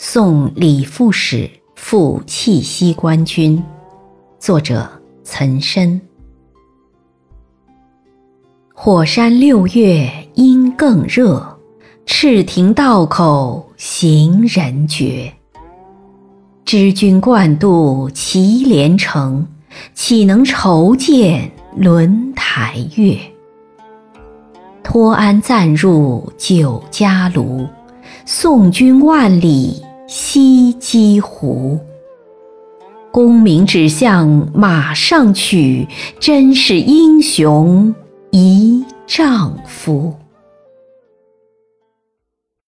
送李副使赴契西关军。作者：岑参。火山六月应更热，赤亭道口行人绝。知君惯渡祁连城，岂能愁见轮台月？托安暂入酒家庐，送君万里西击胡。功名只向马上去，真是英雄一丈夫。